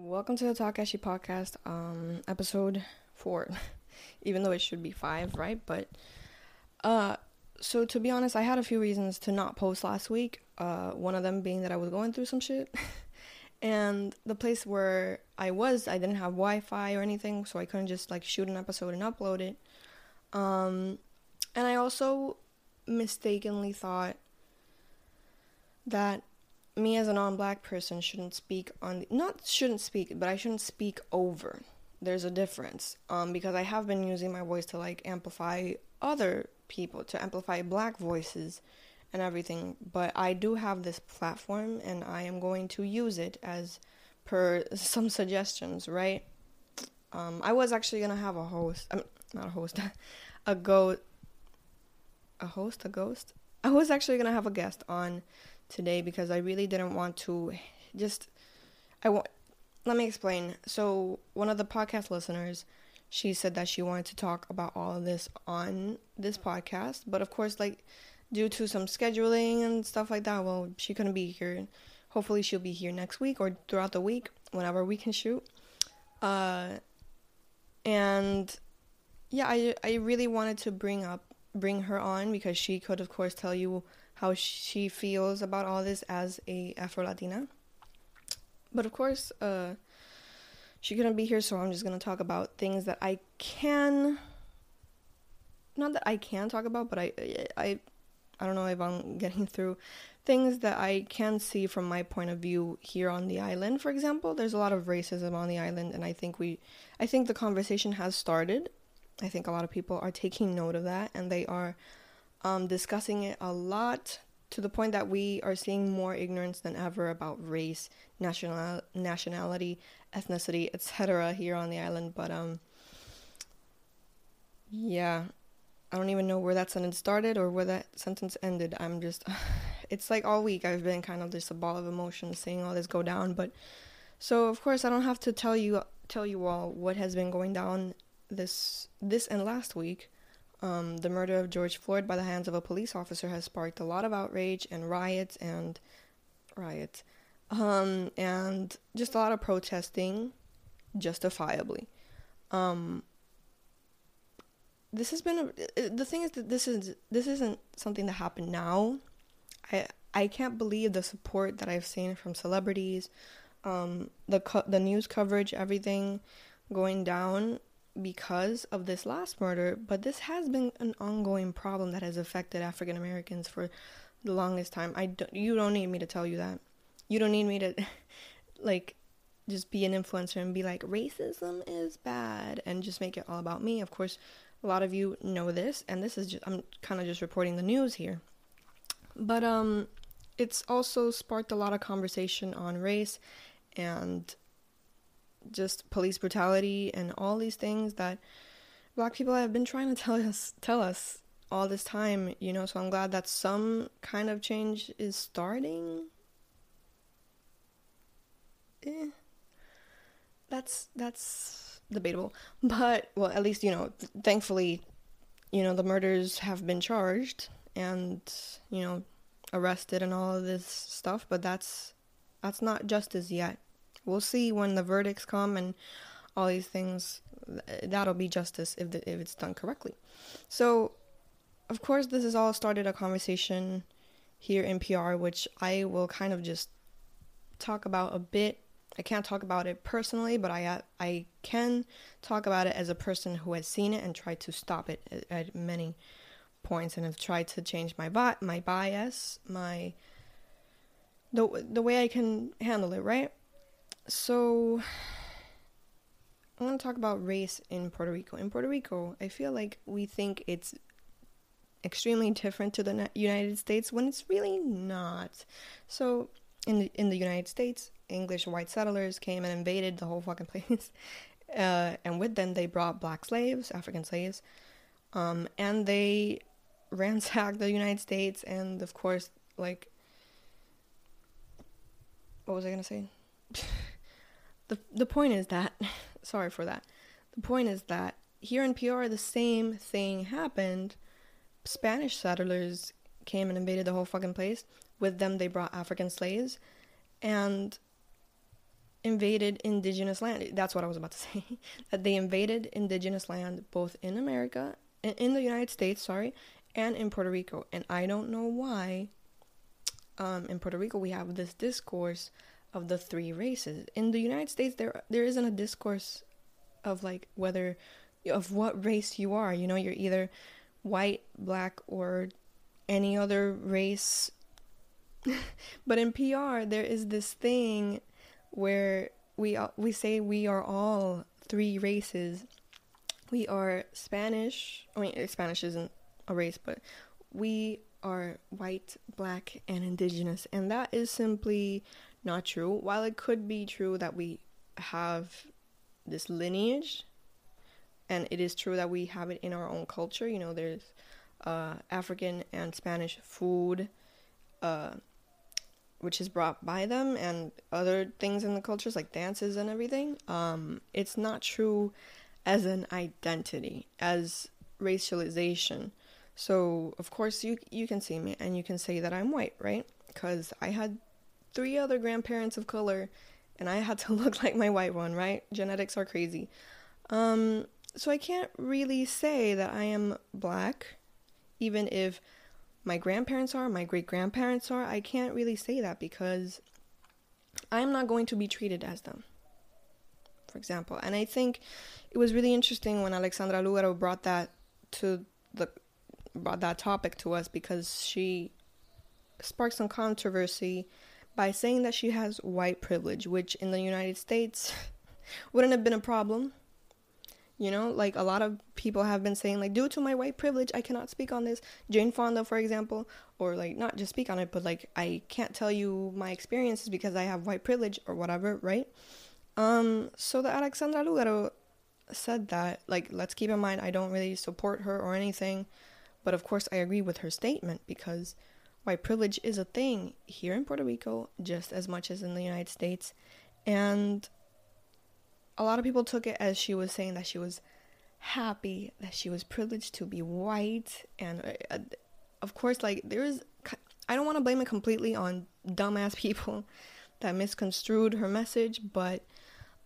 Welcome to the Takashi podcast, um, episode four, even though it should be five, right? But, uh, so to be honest, I had a few reasons to not post last week. Uh, one of them being that I was going through some shit, and the place where I was, I didn't have Wi-Fi or anything, so I couldn't just like shoot an episode and upload it. Um, and I also mistakenly thought that me as a non-black person shouldn't speak on not shouldn't speak but i shouldn't speak over. There's a difference um because i have been using my voice to like amplify other people to amplify black voices and everything but i do have this platform and i am going to use it as per some suggestions right? Um i was actually gonna have a host i'm not a host a go a host a ghost? I was actually gonna have a guest on today because I really didn't want to just I want let me explain. So one of the podcast listeners, she said that she wanted to talk about all of this on this podcast, but of course like due to some scheduling and stuff like that, well, she couldn't be here. Hopefully she'll be here next week or throughout the week whenever we can shoot. Uh and yeah, I I really wanted to bring up bring her on because she could of course tell you how she feels about all this as a Afro Latina. But of course, uh, she couldn't be here, so I'm just gonna talk about things that I can. Not that I can talk about, but I, I, I don't know if I'm getting through things that I can see from my point of view here on the island. For example, there's a lot of racism on the island, and I think we, I think the conversation has started. I think a lot of people are taking note of that, and they are um, discussing it a lot to the point that we are seeing more ignorance than ever about race, national nationality, ethnicity, etc. here on the island. But um, yeah, I don't even know where that sentence started or where that sentence ended. I'm just, it's like all week I've been kind of just a ball of emotions seeing all this go down. But so of course I don't have to tell you tell you all what has been going down this this and last week. Um, the murder of George Floyd by the hands of a police officer has sparked a lot of outrage and riots and riots, um, and just a lot of protesting, justifiably. Um, this has been a, the thing is that this is this isn't something that happened now. I I can't believe the support that I've seen from celebrities, um, the co- the news coverage, everything going down because of this last murder, but this has been an ongoing problem that has affected African Americans for the longest time. I don't, you don't need me to tell you that. You don't need me to like just be an influencer and be like racism is bad and just make it all about me. Of course, a lot of you know this and this is just I'm kind of just reporting the news here. But um it's also sparked a lot of conversation on race and just police brutality and all these things that black people have been trying to tell us tell us all this time, you know, so I'm glad that some kind of change is starting. Eh. That's that's debatable. But well, at least, you know, thankfully, you know, the murders have been charged and, you know, arrested and all of this stuff, but that's that's not justice yet we'll see when the verdicts come and all these things. That'll be justice if the, if it's done correctly. So, of course, this has all started a conversation here in PR, which I will kind of just talk about a bit. I can't talk about it personally, but I I can talk about it as a person who has seen it and tried to stop it at, at many points and have tried to change my bi- my bias, my the the way I can handle it, right? So, I want to talk about race in Puerto Rico. In Puerto Rico, I feel like we think it's extremely different to the United States when it's really not. So, in the, in the United States, English white settlers came and invaded the whole fucking place. Uh, and with them, they brought black slaves, African slaves, um, and they ransacked the United States. And of course, like, what was I gonna say? the the point is that sorry for that. The point is that here in PR the same thing happened. Spanish settlers came and invaded the whole fucking place. With them they brought African slaves and invaded indigenous land. That's what I was about to say. that they invaded indigenous land both in America, in the United States, sorry, and in Puerto Rico. And I don't know why um, in Puerto Rico we have this discourse of the three races. In the United States, there there isn't a discourse of like whether of what race you are. You know, you're either white, black, or any other race. but in PR, there is this thing where we we say we are all three races. We are Spanish. I mean, eh, Spanish isn't a race, but we are white, black, and indigenous, and that is simply not true. While it could be true that we have this lineage, and it is true that we have it in our own culture, you know, there's uh, African and Spanish food, uh, which is brought by them, and other things in the cultures like dances and everything. Um, it's not true as an identity, as racialization. So of course you you can see me and you can say that I'm white, right? Because I had three other grandparents of color, and I had to look like my white one, right? Genetics are crazy. Um, so I can't really say that I am black, even if my grandparents are, my great grandparents are. I can't really say that because I'm not going to be treated as them. For example, and I think it was really interesting when Alexandra Lugaro brought that to the brought that topic to us because she sparked some controversy by saying that she has white privilege, which in the United States wouldn't have been a problem. You know, like a lot of people have been saying, like, due to my white privilege, I cannot speak on this. Jane Fonda, for example, or like, not just speak on it, but like, I can't tell you my experiences because I have white privilege or whatever, right? Um, so the Alexandra Lugaro said that, like, let's keep in mind, I don't really support her or anything. But of course, I agree with her statement because white privilege is a thing here in Puerto Rico just as much as in the United States. And a lot of people took it as she was saying that she was happy, that she was privileged to be white. And uh, uh of course, like, there is, I don't want to blame it completely on dumbass people that misconstrued her message, but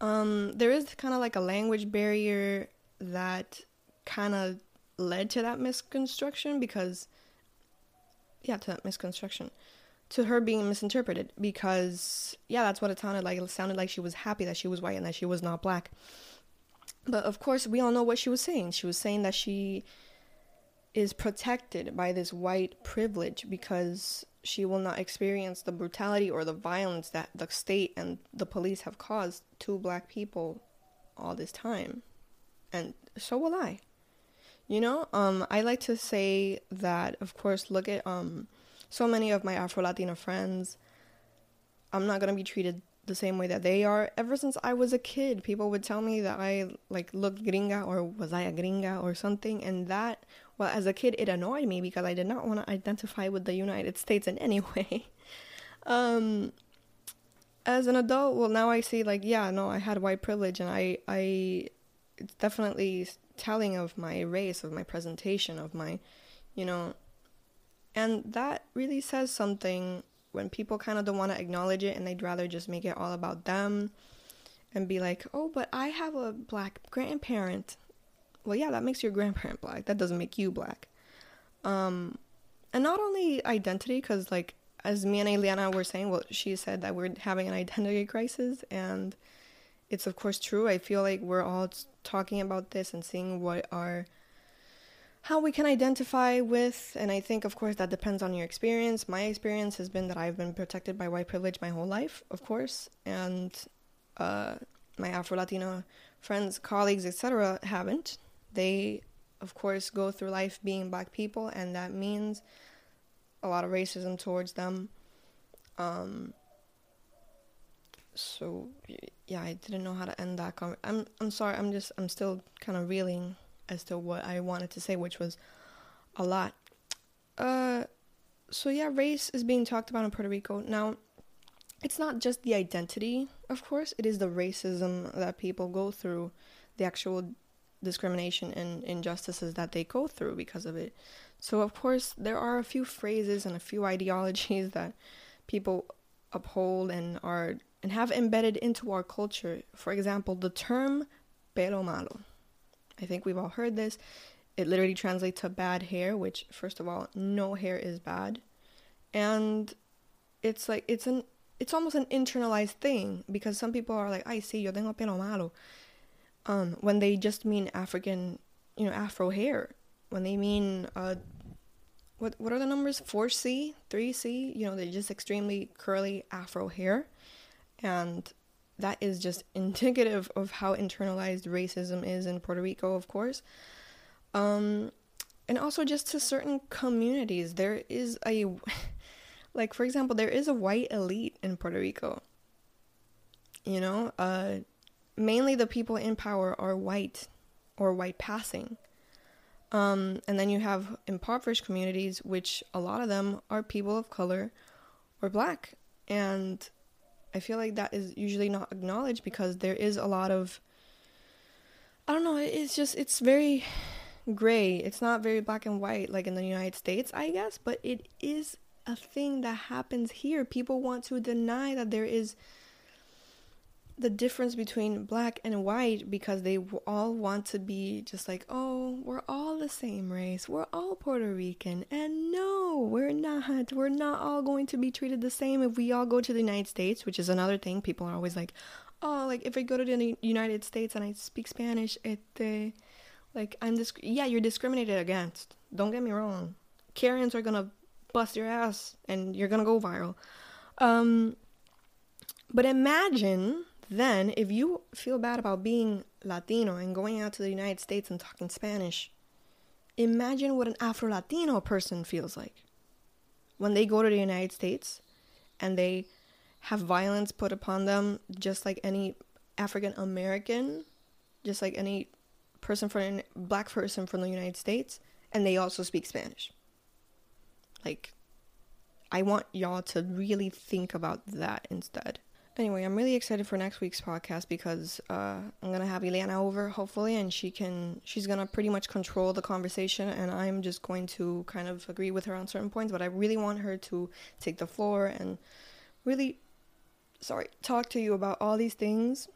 um, there is kind of like a language barrier that kind of led to that misconstruction because yeah to that misconstruction. To her being misinterpreted because yeah that's what it sounded like. It sounded like she was happy that she was white and that she was not black. But of course we all know what she was saying. She was saying that she is protected by this white privilege because she will not experience the brutality or the violence that the state and the police have caused to black people all this time. And so will i you know, um, I like to say that, of course, look at um, so many of my Afro Latina friends. I'm not gonna be treated the same way that they are. Ever since I was a kid, people would tell me that I like looked gringa or was I a gringa or something, and that, well, as a kid, it annoyed me because I did not want to identify with the United States in any way. um, as an adult, well, now I see like, yeah, no, I had white privilege, and I, I, definitely telling of my race, of my presentation, of my, you know, and that really says something when people kind of don't want to acknowledge it and they'd rather just make it all about them and be like, oh, but I have a black grandparent. Well, yeah, that makes your grandparent black. That doesn't make you black. Um, and not only identity, because like as me and Eliana were saying, well, she said that we're having an identity crisis, and it's of course true. I feel like we're all talking about this and seeing what are how we can identify with and i think of course that depends on your experience. My experience has been that i've been protected by white privilege my whole life of course and uh, my afro latino friends colleagues etc haven't. They of course go through life being black people and that means a lot of racism towards them. Um, so yeah, I didn't know how to end that. Con- I'm I'm sorry. I'm just I'm still kind of reeling as to what I wanted to say, which was a lot. Uh, so yeah, race is being talked about in Puerto Rico now. It's not just the identity, of course. It is the racism that people go through, the actual discrimination and injustices that they go through because of it. So of course, there are a few phrases and a few ideologies that people uphold and are and have embedded into our culture. For example, the term pelo malo. I think we've all heard this. It literally translates to bad hair, which, first of all, no hair is bad. And it's like, it's an it's almost an internalized thing because some people are like, I see, yo tengo pelo malo. Um, when they just mean African, you know, Afro hair. When they mean, uh, what what are the numbers? 4C, 3C? You know, they're just extremely curly Afro hair. And that is just indicative of how internalized racism is in Puerto Rico, of course. Um, and also just to certain communities, there is a like for example, there is a white elite in Puerto Rico. You know, uh mainly the people in power are white or white passing. Um, and then you have impoverished communities, which a lot of them are people of color or black. And I feel like that is usually not acknowledged because there is a lot of, I don't know, it's just, it's very gray. It's not very black and white like in the United States, I guess, but it is a thing that happens here. People want to deny that there is the difference between black and white because they all want to be just like, oh, we're all the same race. We're all Puerto Rican. And no, we're not. We're not all going to be treated the same if we all go to the United States, which is another thing. People are always like, oh, like if I go to the United States and I speak Spanish, it, uh, like, I'm disc- yeah, you're discriminated against. Don't get me wrong. Karens are gonna bust your ass and you're gonna go viral. Um, but imagine then if you feel bad about being Latino and going out to the United States and talking Spanish, imagine what an Afro Latino person feels like when they go to the United States and they have violence put upon them just like any African American, just like any person from a black person from the United States, and they also speak Spanish. Like, I want y'all to really think about that instead. Anyway, I'm really excited for next week's podcast because uh, I'm gonna have Ileana over hopefully, and she can she's gonna pretty much control the conversation, and I'm just going to kind of agree with her on certain points. But I really want her to take the floor and really, sorry, talk to you about all these things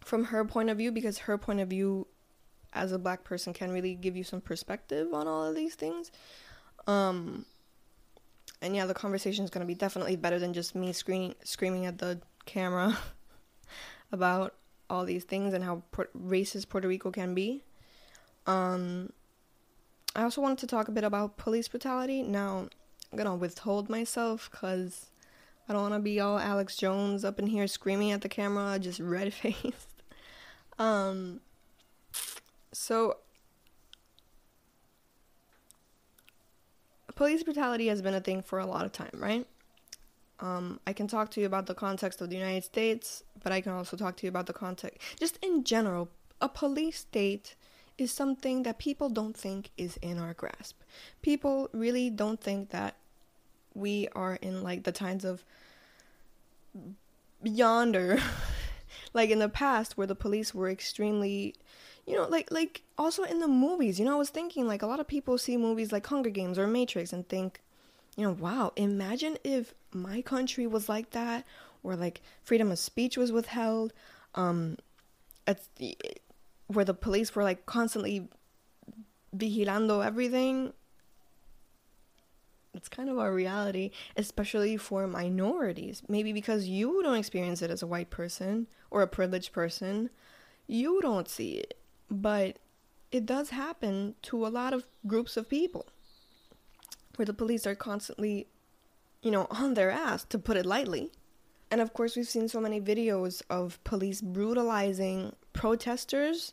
from her point of view because her point of view as a black person can really give you some perspective on all of these things. Um, and yeah, the conversation is gonna be definitely better than just me screaming screaming at the camera about all these things and how racist Puerto Rico can be. Um, I also wanted to talk a bit about police brutality. Now, I'm gonna withhold myself because I don't want to be all Alex Jones up in here screaming at the camera, just red faced. um, so police brutality has been a thing for a lot of time, right? Um, I can talk to you about the context of the United States, but I can also talk to you about the context, just in general. A police state is something that people don't think is in our grasp. People really don't think that we are in like the times of yonder, like in the past, where the police were extremely you know, like like also in the movies, you know, I was thinking like a lot of people see movies like Hunger Games or Matrix and think, you know, wow, imagine if my country was like that or like freedom of speech was withheld, um it's where the police were like constantly vigilando everything. It's kind of our reality, especially for minorities. Maybe because you don't experience it as a white person or a privileged person, you don't see it but it does happen to a lot of groups of people where the police are constantly, you know, on their ass, to put it lightly. And of course, we've seen so many videos of police brutalizing protesters,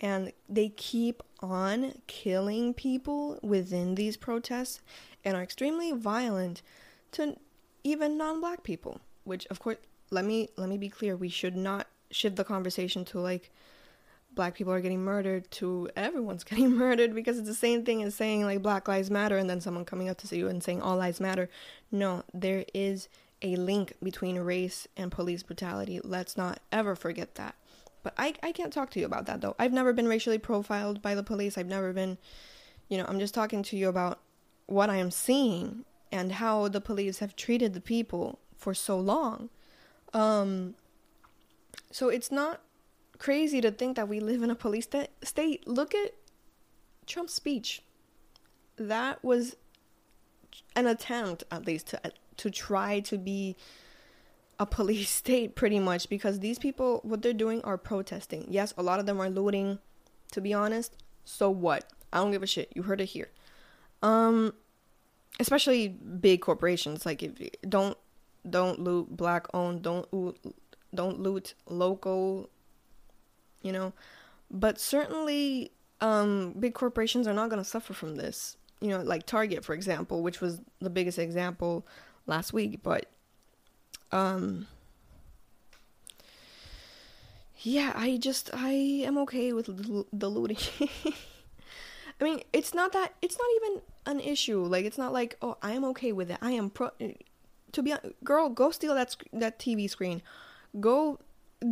and they keep on killing people within these protests and are extremely violent to even non-black people which of course let me let me be clear we should not shift the conversation to like black people are getting murdered to everyone's getting murdered because it's the same thing as saying like black lives matter and then someone coming up to see you and saying all lives matter. No there is a link between race and police brutality. Let's not ever forget that. But I, I can't talk to you about that though. I've never been racially profiled by the police. I've never been you know i'm just talking to you about what i am seeing and how the police have treated the people for so long. Um, so it's not crazy to think that we live in a police sta- state. Look at Trump's speech. That was an attempt, at least, to to try to be a police state, pretty much, because these people, what they're doing, are protesting. Yes, a lot of them are looting. To be honest, so what? I don't give a shit. You heard it here. Um, especially big corporations. Like, if don't don't loot black owned. Don't don't loot local. You know, but certainly, um, big corporations are not gonna suffer from this. You know, like Target, for example, which was the biggest example last week. But, um, yeah, I just I am okay with the looting. I mean, it's not that it's not even an issue. Like it's not like, "Oh, I am okay with it. I am pro to be girl, go steal that that TV screen. Go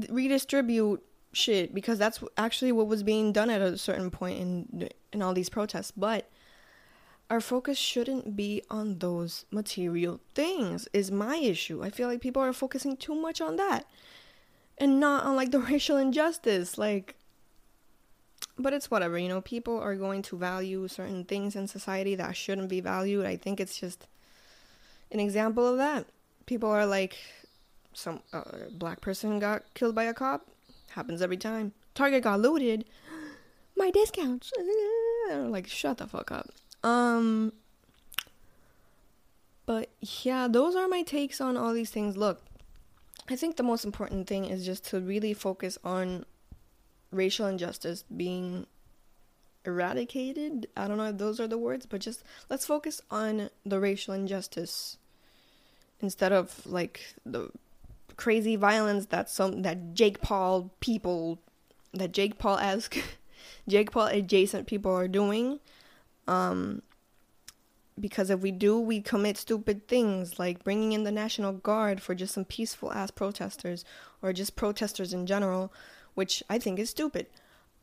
redistribute shit because that's actually what was being done at a certain point in in all these protests, but our focus shouldn't be on those material things is my issue. I feel like people are focusing too much on that and not on like the racial injustice like but it's whatever, you know, people are going to value certain things in society that shouldn't be valued. I think it's just an example of that. People are like some uh, black person got killed by a cop. Happens every time. Target got looted. My discounts. like shut the fuck up. Um but yeah, those are my takes on all these things. Look, I think the most important thing is just to really focus on racial injustice being eradicated. I don't know if those are the words, but just let's focus on the racial injustice instead of like the crazy violence that some that Jake Paul people that Jake Paul esque Jake Paul adjacent people are doing. Um because if we do, we commit stupid things like bringing in the National Guard for just some peaceful ass protesters or just protesters in general, which I think is stupid.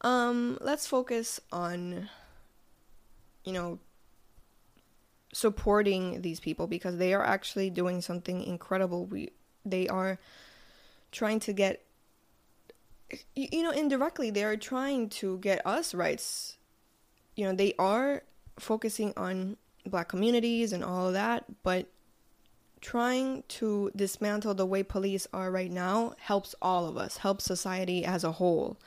Um, let's focus on, you know, supporting these people because they are actually doing something incredible. We they are trying to get you, you know indirectly they are trying to get us rights. You know, they are focusing on black communities and all of that, but trying to dismantle the way police are right now helps all of us, helps society as a whole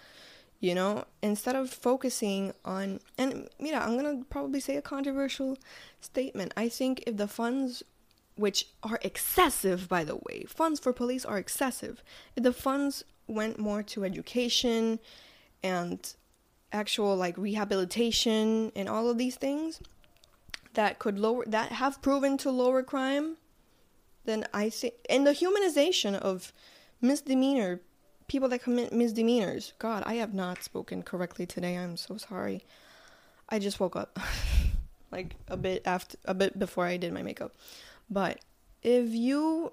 you know instead of focusing on and yeah i'm gonna probably say a controversial statement i think if the funds which are excessive by the way funds for police are excessive the funds went more to education and actual like rehabilitation and all of these things that could lower that have proven to lower crime then i think and the humanization of misdemeanor people that commit misdemeanors. God, I have not spoken correctly today. I'm so sorry. I just woke up like a bit after a bit before I did my makeup. But if you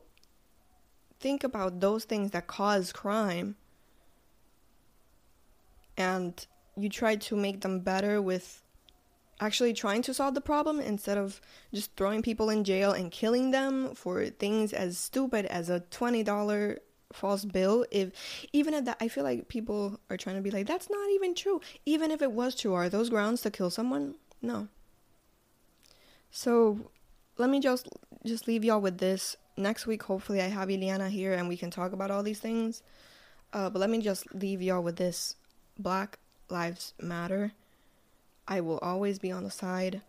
think about those things that cause crime and you try to make them better with actually trying to solve the problem instead of just throwing people in jail and killing them for things as stupid as a $20 false bill if even if that i feel like people are trying to be like that's not even true. Even if it was true are those grounds to kill someone? No. So let me just just leave y'all with this. Next week hopefully i have Eliana here and we can talk about all these things. Uh, but let me just leave y'all with this. Black lives matter. I will always be on the side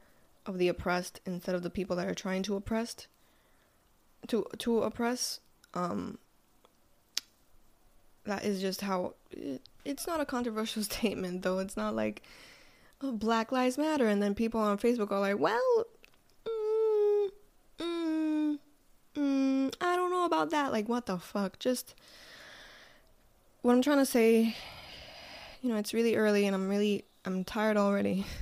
of the oppressed instead of the people that are trying to oppress to to oppress. Um that is just how it, it's not a controversial statement though. It's not like oh, black lives matter. And then people on facebook are like well mm, mm, mm, i don't know about that. Like what the fuck? Just what i'm trying to say you know it's really early and i'm really i'm tired already.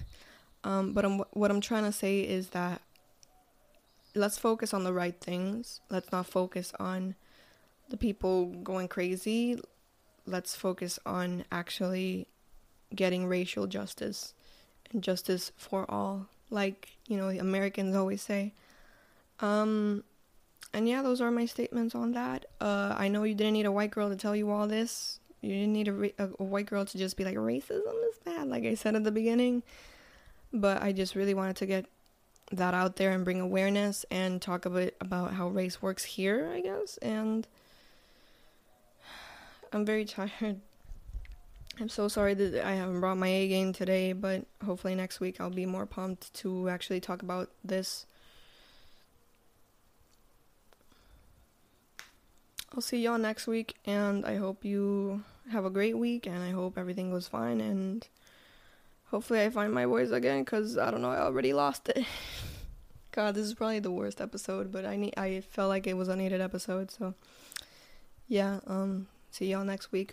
Um, but I'm, what i'm trying to say is that let's focus on the right things. Let's not focus on the people going crazy. Let's focus on actually getting racial justice and justice for all. Like you know americans always say. Um and yeah, those are my statements on that. Uh, I know you didn't need a white girl to tell you all this. You didn't need a, a, a white girl to just be like racism is bad, like I said at the beginning. But I just really wanted to get that out there and bring awareness and talk a bit about how race works here, I guess. And I'm very tired. I'm so sorry that I haven't brought my A game today, but hopefully next week I'll be more pumped to actually talk about this. I'll see y'all next week, and I hope you have a great week, and I hope everything goes fine, and hopefully I find my voice again, because I don't know, I already lost it. God, this is probably the worst episode, but I need I felt like it was a needed episode, so yeah, um see y'all next week.